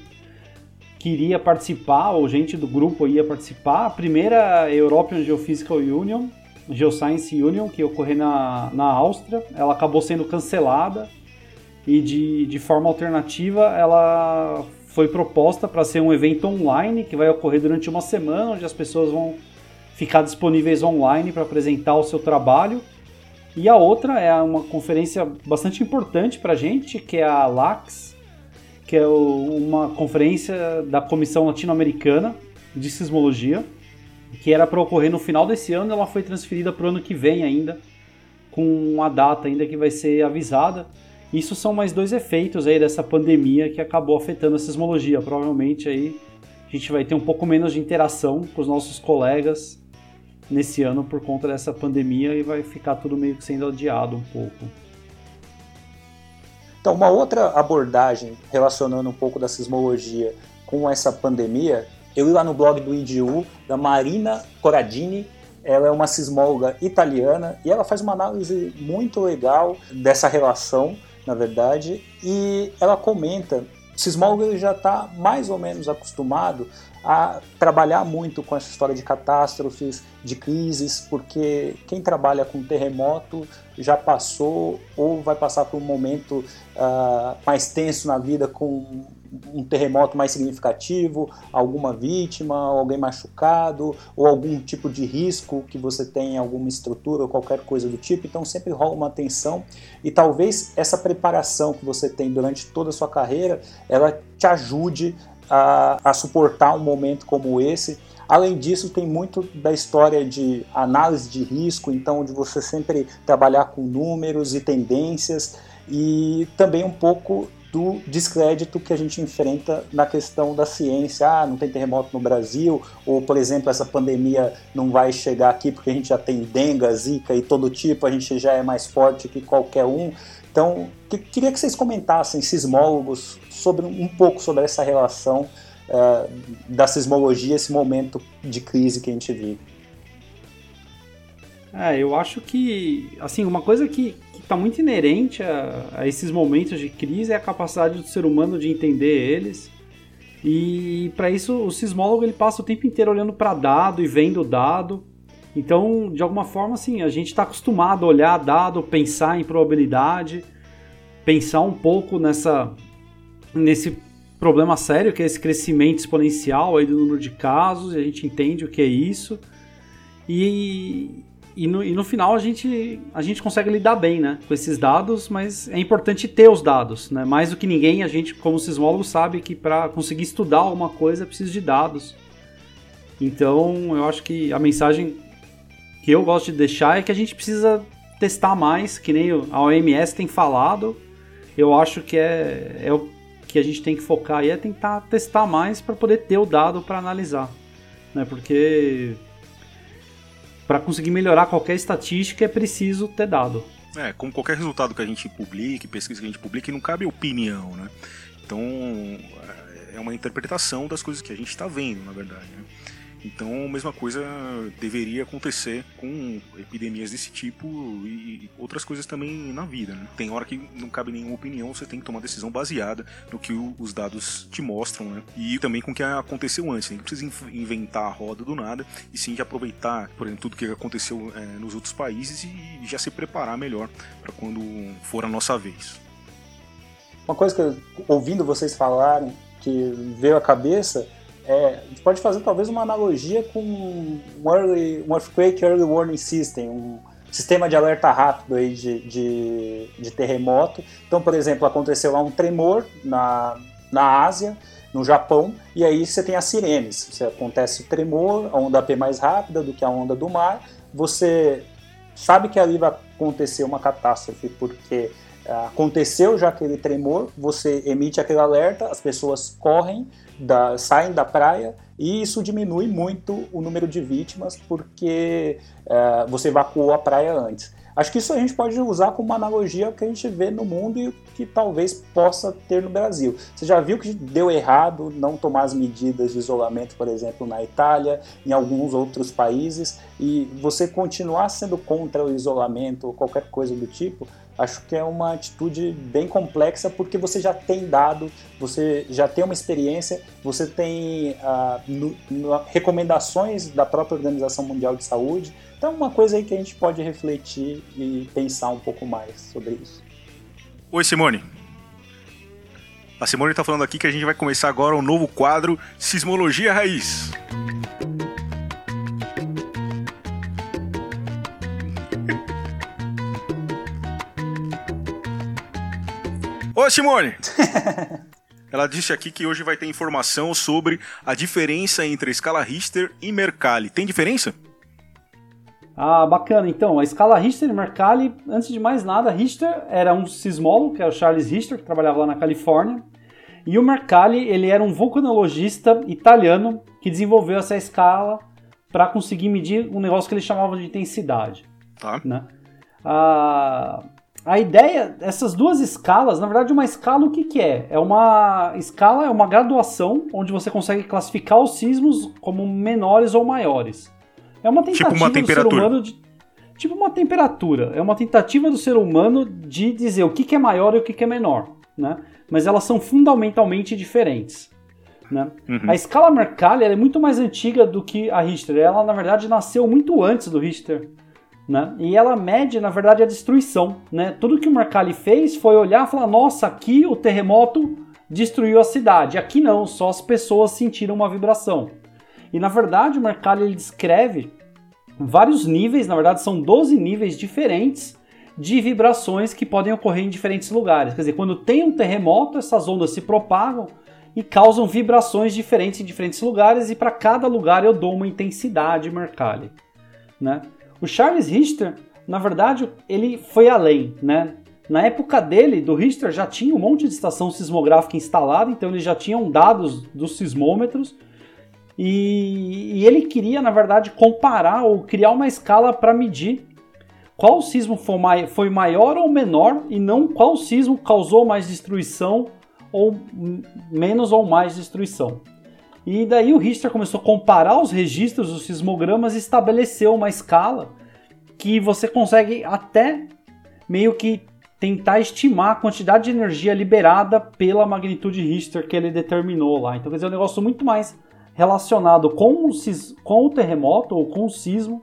queria participar, ou gente do grupo ia participar. A primeira European Geophysical Union, Geoscience Union, que ocorreu na, na Áustria, ela acabou sendo cancelada e de, de forma alternativa ela foi proposta para ser um evento online que vai ocorrer durante uma semana, onde as pessoas vão ficar disponíveis online para apresentar o seu trabalho. E a outra é uma conferência bastante importante para a gente, que é a LAX, que é uma conferência da Comissão Latino-Americana de Sismologia, que era para ocorrer no final desse ano, ela foi transferida para o ano que vem ainda, com a data ainda que vai ser avisada. Isso são mais dois efeitos aí dessa pandemia que acabou afetando a sismologia. Provavelmente aí a gente vai ter um pouco menos de interação com os nossos colegas nesse ano por conta dessa pandemia e vai ficar tudo meio que sendo adiado um pouco. Então, uma outra abordagem relacionando um pouco da sismologia com essa pandemia, eu li lá no blog do IDU, da Marina Corradini, ela é uma sismóloga italiana e ela faz uma análise muito legal dessa relação, na verdade, e ela comenta o sismólogo já está mais ou menos acostumado a trabalhar muito com essa história de catástrofes, de crises, porque quem trabalha com terremoto já passou ou vai passar por um momento uh, mais tenso na vida com um terremoto mais significativo, alguma vítima, alguém machucado, ou algum tipo de risco que você tem em alguma estrutura ou qualquer coisa do tipo. Então sempre rola uma tensão e talvez essa preparação que você tem durante toda a sua carreira, ela te ajude a, a suportar um momento como esse. Além disso, tem muito da história de análise de risco, então de você sempre trabalhar com números e tendências e também um pouco do descrédito que a gente enfrenta na questão da ciência. Ah, não tem terremoto no Brasil, ou, por exemplo, essa pandemia não vai chegar aqui porque a gente já tem dengue, zika e todo tipo, a gente já é mais forte que qualquer um. Então, que, queria que vocês comentassem, sismólogos, sobre um pouco sobre essa relação uh, da sismologia, esse momento de crise que a gente vive. É, eu acho que, assim, uma coisa que está muito inerente a, a, esses momentos de crise é a capacidade do ser humano de entender eles. E para isso o sismólogo ele passa o tempo inteiro olhando para dado e vendo dado então, de alguma forma, assim, a gente está acostumado a olhar dado, pensar em probabilidade, pensar um pouco nessa nesse problema sério que é esse crescimento exponencial aí do número de casos, e a gente entende o que é isso. E, e, no, e no final a gente, a gente consegue lidar bem né, com esses dados, mas é importante ter os dados. Né? Mais do que ninguém, a gente, como sismólogo, sabe que para conseguir estudar alguma coisa é preciso de dados. Então, eu acho que a mensagem que eu gosto de deixar é que a gente precisa testar mais, que nem a OMS tem falado. Eu acho que é, é o que a gente tem que focar aí é tentar testar mais para poder ter o dado para analisar, né? Porque para conseguir melhorar qualquer estatística é preciso ter dado. É, como qualquer resultado que a gente publique, pesquisa que a gente publique, não cabe opinião, né? Então é uma interpretação das coisas que a gente está vendo, na verdade. Né? Então, a mesma coisa deveria acontecer com epidemias desse tipo e outras coisas também na vida. Né? Tem hora que não cabe nenhuma opinião, você tem que tomar decisão baseada no que os dados te mostram, né? E também com o que aconteceu antes. Não precisa inventar a roda do nada, e sim de aproveitar, por exemplo, tudo que aconteceu é, nos outros países e já se preparar melhor para quando for a nossa vez. Uma coisa que, ouvindo vocês falarem, que veio à cabeça é, a gente pode fazer talvez uma analogia com um, early, um Earthquake Early Warning System, um sistema de alerta rápido aí de, de, de terremoto. Então, por exemplo, aconteceu lá um tremor na, na Ásia, no Japão, e aí você tem as sirenes. Se acontece o tremor, a onda P mais rápida do que a onda do mar, você sabe que ali vai acontecer uma catástrofe, porque aconteceu já aquele tremor, você emite aquele alerta, as pessoas correm, da, saem da praia e isso diminui muito o número de vítimas porque é, você evacuou a praia antes. Acho que isso a gente pode usar como uma analogia ao que a gente vê no mundo e que talvez possa ter no Brasil. Você já viu que deu errado não tomar as medidas de isolamento, por exemplo, na Itália, em alguns outros países, e você continuar sendo contra o isolamento ou qualquer coisa do tipo, acho que é uma atitude bem complexa porque você já tem dado, você já tem uma experiência, você tem uh, no, no, recomendações da própria Organização Mundial de Saúde. Então, uma coisa aí que a gente pode refletir e pensar um pouco mais sobre isso. Oi, Simone. A Simone está falando aqui que a gente vai começar agora um novo quadro Sismologia Raiz. Ô, Simone! [laughs] Ela disse aqui que hoje vai ter informação sobre a diferença entre a escala Richter e Mercalli. Tem diferença? Ah, bacana. Então, a escala Richter e Mercalli, antes de mais nada, Richter era um sismólogo, que era o Charles Richter, que trabalhava lá na Califórnia. E o Mercalli, ele era um vulcanologista italiano que desenvolveu essa escala para conseguir medir um negócio que eles chamavam de intensidade. Tá. Né? Ah, a ideia, essas duas escalas, na verdade, uma escala o que, que é? É uma escala, é uma graduação onde você consegue classificar os sismos como menores ou maiores. É uma tentativa tipo uma temperatura. do ser humano de, tipo uma temperatura. É uma tentativa do ser humano de dizer o que, que é maior e o que, que é menor, né? Mas elas são fundamentalmente diferentes. Né? Uhum. A escala Mercalli é muito mais antiga do que a Richter. Ela, na verdade, nasceu muito antes do Richter. Né? E ela mede, na verdade, a destruição. Né? Tudo que o Mercalli fez foi olhar e falar: nossa, aqui o terremoto destruiu a cidade. Aqui não, só as pessoas sentiram uma vibração. E na verdade, o Mercalli ele descreve vários níveis, na verdade, são 12 níveis diferentes de vibrações que podem ocorrer em diferentes lugares. Quer dizer, quando tem um terremoto, essas ondas se propagam e causam vibrações diferentes em diferentes lugares, e para cada lugar eu dou uma intensidade Mercalli. Né? O Charles Richter, na verdade, ele foi além, né? Na época dele, do Richter, já tinha um monte de estação sismográfica instalada, então eles já tinham dados dos sismômetros. E, e ele queria, na verdade, comparar ou criar uma escala para medir qual sismo foi, mai foi maior ou menor e não qual sismo causou mais destruição ou menos ou mais destruição. E daí o Richter começou a comparar os registros dos sismogramas e estabeleceu uma escala que você consegue até meio que tentar estimar a quantidade de energia liberada pela magnitude Richter que ele determinou lá. Então, quer dizer, é um negócio muito mais relacionado com o, com o terremoto ou com o sismo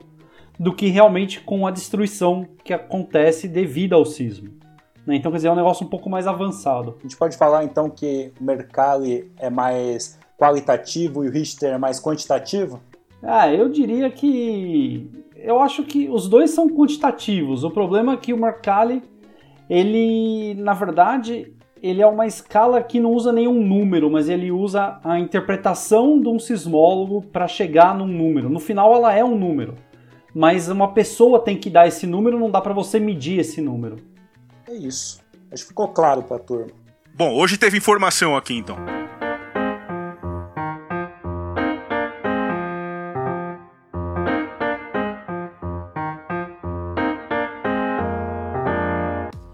do que realmente com a destruição que acontece devido ao sismo. Né? Então, quer dizer, é um negócio um pouco mais avançado. A gente pode falar então que o Mercalli é mais qualitativo e o Richter é mais quantitativo? Ah, eu diria que eu acho que os dois são quantitativos. O problema é que o Mercalli, ele, na verdade, ele é uma escala que não usa nenhum número, mas ele usa a interpretação de um sismólogo para chegar num número. No final, ela é um número, mas uma pessoa tem que dar esse número, não dá para você medir esse número. É isso. Acho que ficou claro para a turma. Bom, hoje teve informação aqui então.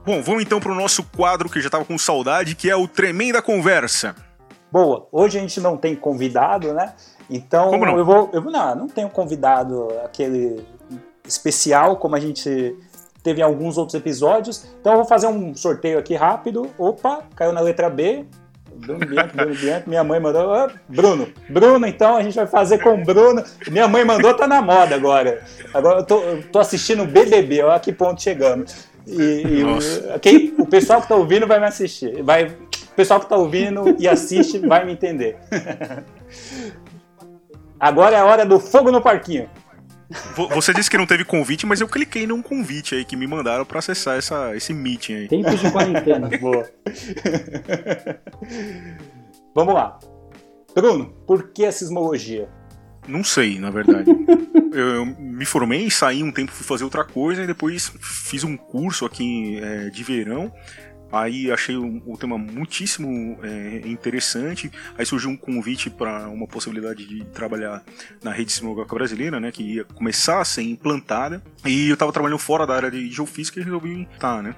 Bom, vamos então para o nosso quadro que eu já estava com saudade, que é o Tremenda Conversa. Boa, hoje a gente não tem convidado, né? Então Como não? eu vou. Eu, não, não tenho convidado aquele especial como a gente teve em alguns outros episódios. Então eu vou fazer um sorteio aqui rápido. Opa, caiu na letra B. Bruno Bianchi, Bruno Bianchi, minha mãe mandou. Ah, Bruno, Bruno, então a gente vai fazer com o Bruno. Minha mãe mandou, tá na moda agora. Agora eu tô, eu tô assistindo o BBB, olha que ponto chegamos. E, e o, quem, o pessoal que tá ouvindo vai me assistir. Vai, o pessoal que tá ouvindo e assiste vai me entender. [laughs] Agora é a hora do fogo no parquinho. Vo- Você disse que não teve convite, mas eu cliquei num convite aí que me mandaram pra acessar essa, esse meeting aí. Tempos de quarentena. [laughs] Boa. Vamos lá. Bruno, por que a sismologia? Não sei, na verdade. [laughs] eu, eu me formei, saí um tempo, fui fazer outra coisa e depois fiz um curso aqui é, de verão. Aí achei o, o tema muitíssimo é, interessante. Aí surgiu um convite para uma possibilidade de trabalhar na rede sismográfica brasileira, né, que ia começar a ser implantada. E eu estava trabalhando fora da área de geofísica e resolvi estar, né?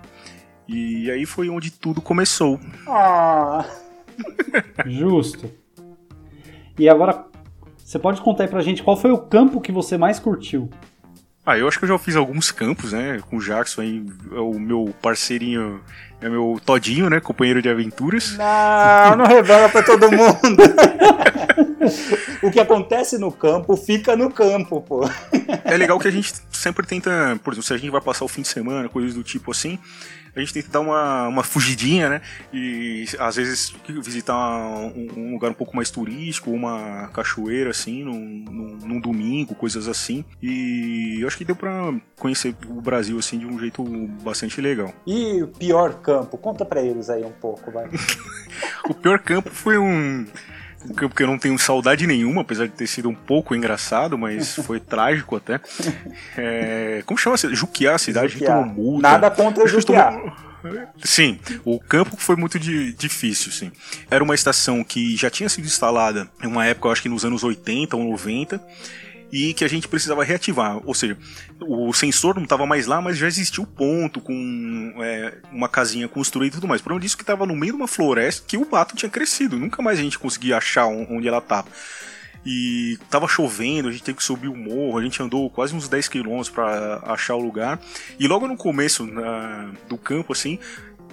E aí foi onde tudo começou. Ah, [laughs] Justo. E agora, você pode contar aí pra gente qual foi o campo que você mais curtiu? Ah, eu acho que eu já fiz alguns campos, né? Com o Jackson aí, é o meu parceirinho, é meu todinho, né? Companheiro de aventuras. não, não revela pra todo mundo. [laughs] o que acontece no campo fica no campo, pô. É legal que a gente sempre tenta, por exemplo, se a gente vai passar o fim de semana, coisas do tipo assim, a gente tenta dar uma, uma fugidinha, né? E às vezes visitar um, um lugar um pouco mais turístico, uma cachoeira, assim, num, num, num domingo, coisas assim. E eu acho que deu pra conhecer o Brasil, assim, de um jeito bastante legal. E o pior campo? Conta pra eles aí um pouco, vai. [laughs] O pior campo foi um. Um campo que eu não tenho saudade nenhuma, apesar de ter sido um pouco engraçado, mas [laughs] foi trágico até. É, como chama? Juquiá, a cidade, Juquiá. tomou multa. Nada contra Juquiá. tomou- Sim, o campo foi muito di- difícil, sim. Era uma estação que já tinha sido instalada em uma época, eu acho que nos anos 80 ou 90, e que a gente precisava reativar. Ou seja, o sensor não estava mais lá, mas já existia o ponto com é, uma casinha construída e tudo mais. O problema disso é que estava no meio de uma floresta que o mato tinha crescido. Nunca mais a gente conseguia achar on- onde ela estava. E tava chovendo, a gente teve que subir o morro, a gente andou quase uns 10 quilômetros para achar o lugar. E logo no começo na- do campo, assim,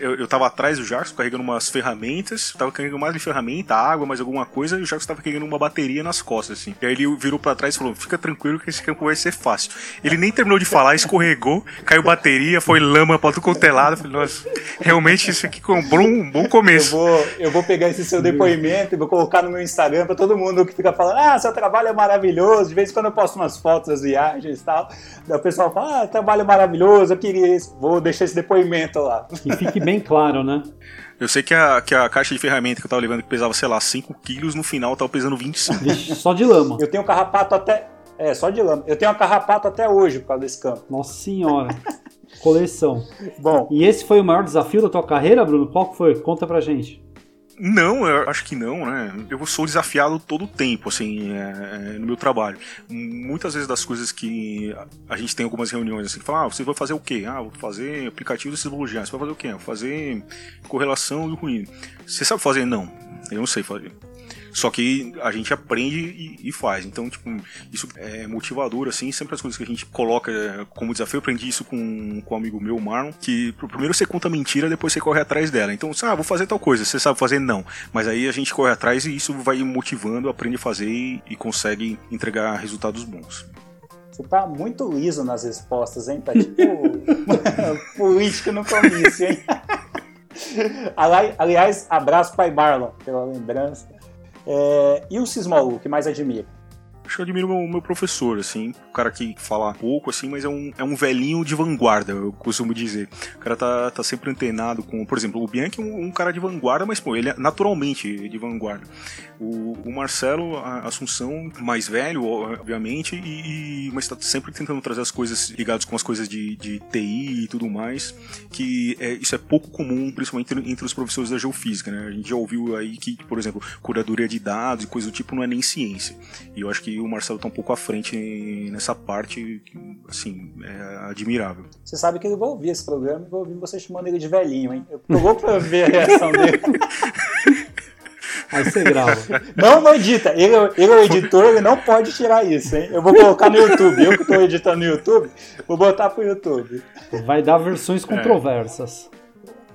eu, eu tava atrás do Jackson carregando umas ferramentas, tava carregando mais de ferramenta, água, mais alguma coisa, e o Jackson tava carregando uma bateria nas costas, assim. E aí ele virou pra trás e falou: Fica tranquilo que esse campo vai ser fácil. Ele nem terminou de falar, escorregou, caiu bateria, foi lama pra tudo quanto é lado. Eu Falei, nossa, realmente isso aqui comprou um bom Eu começo. vou, eu vou pegar esse seu depoimento e vou colocar no meu Instagram pra todo mundo que fica falando: ah, seu trabalho é maravilhoso. De vez em quando eu posto umas fotos das viagens e tal. Daí o pessoal fala: ah, trabalho maravilhoso, eu queria isso. Vou deixar esse depoimento lá. Que fique bem claro, né? Eu sei que a, que a caixa de ferramenta que eu tava levando, que pesava, sei lá, 5 quilos, no final tava pesando 25. Vixe, só de lama. Eu tenho um carrapato até. É, só de lama. Eu tenho um carrapato até hoje por causa desse campo. Nossa senhora. Coleção. Bom, E esse foi o maior desafio da tua carreira, Bruno? Qual que foi? Conta pra gente. Não, eu acho que não, né? Eu sou desafiado todo o tempo, assim, é, é, no meu trabalho. Muitas vezes das coisas que a gente tem algumas reuniões, assim, fala, ah, você vai fazer o quê? Ah, vou fazer aplicativo de simbologia. Você vai fazer o quê? Vou fazer correlação do ruído. Você sabe fazer? Não, eu não sei fazer. Só que a gente aprende e, e faz. Então, tipo, isso é motivador, assim. Sempre as coisas que a gente coloca como desafio. Eu aprendi isso com, com um amigo meu, Marlon. Que pr- primeiro você conta mentira, depois você corre atrás dela. Então, ah, vou fazer tal coisa. Você sabe fazer? Não. Mas aí a gente corre atrás e isso vai motivando, aprende a fazer e, e consegue entregar resultados bons. você tá muito liso nas respostas, hein? Tá tipo [laughs] político no comício, hein? [laughs] Ali- Aliás, abraço pai Marlon pela lembrança. É, e o sismólogo, o que mais admira? Eu admiro meu, meu professor, assim, o cara que fala pouco, assim, mas é um, é um velhinho de vanguarda, eu costumo dizer. O cara tá, tá sempre antenado com, por exemplo, o Bianchi é um, um cara de vanguarda, mas, pô, ele é naturalmente de vanguarda. O, o Marcelo Assunção, mais velho, obviamente, e- mas tá sempre tentando trazer as coisas ligadas com as coisas de, de TI e tudo mais, que é, isso é pouco comum, principalmente entre, entre os professores da geofísica, né? A gente já ouviu aí que, por exemplo, curadoria de dados e coisa do tipo não é nem ciência. E eu acho que o Marcelo tá um pouco à frente nessa parte, assim, é admirável. Você sabe que ele vai ouvir esse programa e vai ouvir você chamando ele de velhinho, hein? Eu tô louco pra ver a reação dele. [laughs] Aí você grava. Não, não edita. Ele, ele é o editor, ele não pode tirar isso, hein? Eu vou colocar no YouTube. Eu que estou editando no YouTube, vou botar pro YouTube. Vai dar versões controversas.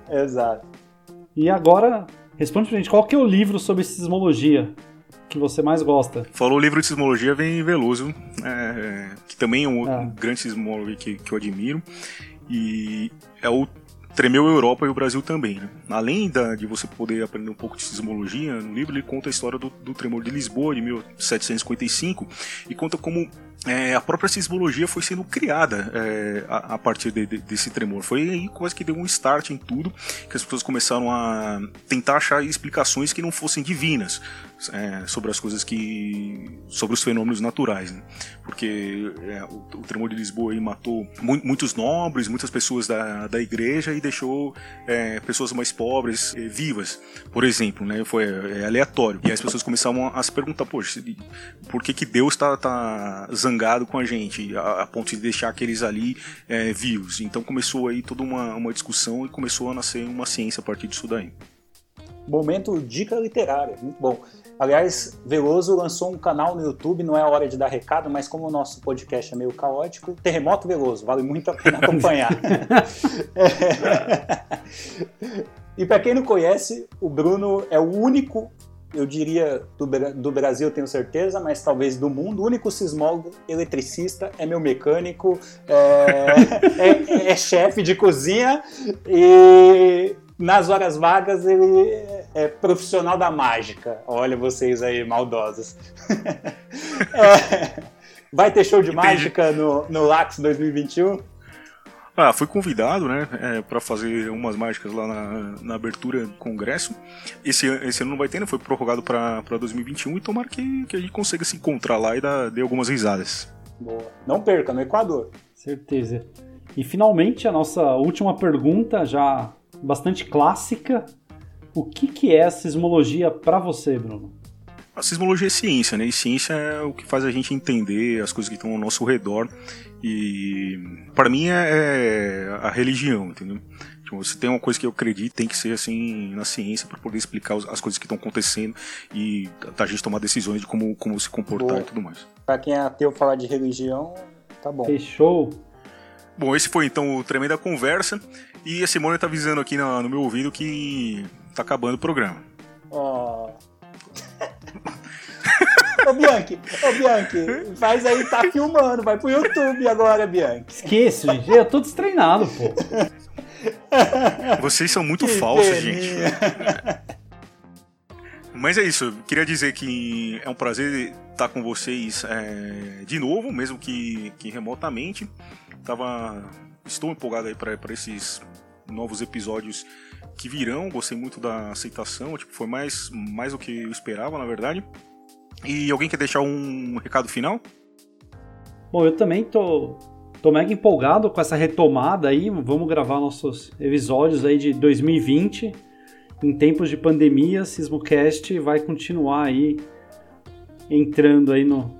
É. Exato. E agora, responde pra gente, qual que é o livro sobre sismologia que você mais gosta? Falou livro de sismologia, vem Veloso, é, que também é um, é. um grande sismólogo que, que eu admiro. E é o tremeu a Europa e o Brasil também. Né? Além da, de você poder aprender um pouco de sismologia, no livro ele conta a história do, do tremor de Lisboa de 1755 e conta como é, a própria sismologia foi sendo criada é, a, a, partir de, de, desse tremor. Foi aí quase que deu um start em tudo, que as pessoas começaram a tentar achar explicações que não fossem divinas é, sobre as coisas que. sobre os fenômenos naturais. Né? Porque é, o, o, tremor de Lisboa aí matou mu muitos nobres, muitas pessoas da, da igreja e deixou é, pessoas mais pobres é, vivas, por exemplo. Né? Foi aleatório. E as pessoas começavam a, a se perguntar: poxa, por que, que Deus está tá zangado com a gente a, a, ponto de deixar aqueles ali é, vivos? Então começou aí toda uma, uma discussão e começou a nascer uma ciência a partir disso daí. Momento dica literária, muito bom. Aliás, Veloso lançou um canal no YouTube, não é a hora de dar recado, mas como o nosso podcast é meio caótico, Terremoto Veloso, vale muito a pena [laughs] acompanhar. é. [laughs] [laughs] E para quem não conhece, o Bruno é o único, eu diria do, do Brasil, tenho certeza, mas talvez do mundo, o único sismólogo eletricista, é meu mecânico, é, [laughs] é, é chefe de cozinha e nas horas vagas ele é profissional da mágica. Olha vocês aí, maldosos. [laughs] é, vai ter show de Entendi. mágica no, no LAX 2021? Ah, fui convidado, né, é, para fazer umas mágicas lá na, na, abertura do congresso. Esse, esse ano não vai ter, né? Foi prorrogado para 2021 e tomara que, que a gente consiga se encontrar lá e dar, dar algumas risadas. Boa. Não perca, no Equador. Certeza. E finalmente a nossa última pergunta, já bastante clássica. O que, que é a sismologia para você, Bruno? A sismologia é ciência, né? E ciência é o que faz a gente entender as coisas que estão ao nosso redor. E para mim é, é a religião, entendeu? Tipo, se tem uma coisa que eu acredito, tem que ser assim na ciência para poder explicar as coisas que estão acontecendo e a gente tomar decisões de como, como se comportar Boa. e tudo mais. Para quem é ateu falar de religião, tá bom. Fechou. Bom, esse foi então o Tremenda Conversa. E a Simone tá avisando aqui no, no meu ouvido que tá acabando o programa. Oh. Ô Bianchi, ô Bianchi, faz aí, tá filmando, vai pro YouTube agora, Bianchi. Esqueço, gente, eu tô destreinado, pô. Vocês são muito que falsos, gente. Mas é isso, queria dizer que é um prazer estar com vocês é, de novo, mesmo que, que remotamente. Tava, estou empolgado aí para esses novos episódios que virão. Gostei muito da aceitação, tipo, foi mais, mais do que eu esperava, na verdade. E alguém quer deixar um recado final? Bom, eu também tô, tô mega empolgado com essa retomada aí. Vamos gravar nossos episódios aí de 2020. Em tempos de pandemia, Sismocast vai continuar aí entrando aí no,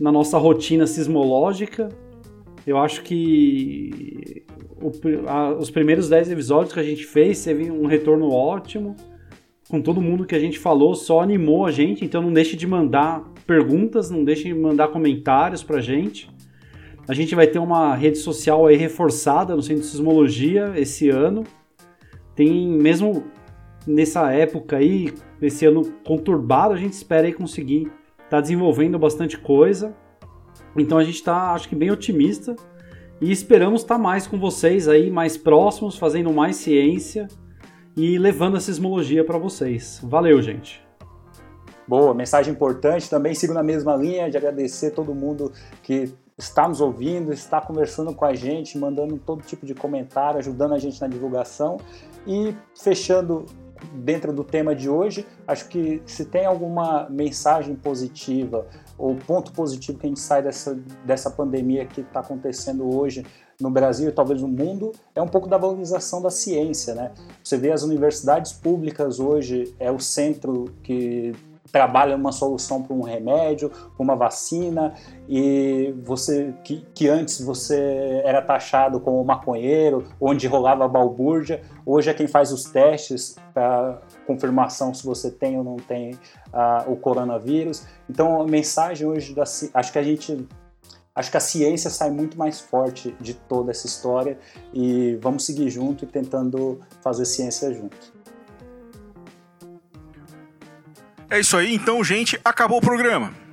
na nossa rotina sismológica. Eu acho que o, a, os primeiros 10 episódios que a gente fez teve um retorno ótimo. Com todo mundo que a gente falou, só animou a gente. Então não deixe de mandar perguntas, não deixe de mandar comentários pra gente. A gente vai ter uma rede social aí reforçada no Centro de Sismologia esse ano. Tem mesmo nessa época aí, esse ano conturbado, a gente espera aí conseguir estar tá desenvolvendo bastante coisa. Então a gente está, acho que, bem otimista e esperamos estar mais com vocês aí, mais próximos, fazendo mais ciência e levando a sismologia para vocês. Valeu, gente! Boa, mensagem importante. Também sigo na mesma linha de agradecer todo mundo que está nos ouvindo, está conversando com a gente, mandando todo tipo de comentário, ajudando a gente na divulgação. E fechando dentro do tema de hoje, acho que se tem alguma mensagem positiva ou ponto positivo que a gente sai dessa, dessa pandemia que está acontecendo hoje no Brasil e talvez no mundo, é um pouco da valorização da ciência, né? Você vê as universidades públicas hoje, é o centro que trabalha uma solução para um remédio, uma vacina, e você que, que antes você era taxado como maconheiro, onde rolava balbúrdia, hoje é quem faz os testes para confirmação se você tem ou não tem uh, o coronavírus. Então a mensagem hoje da acho que a gente acho que a ciência sai muito mais forte de toda essa história e vamos seguir junto e tentando fazer ciência junto. É isso aí, então, gente, acabou o programa.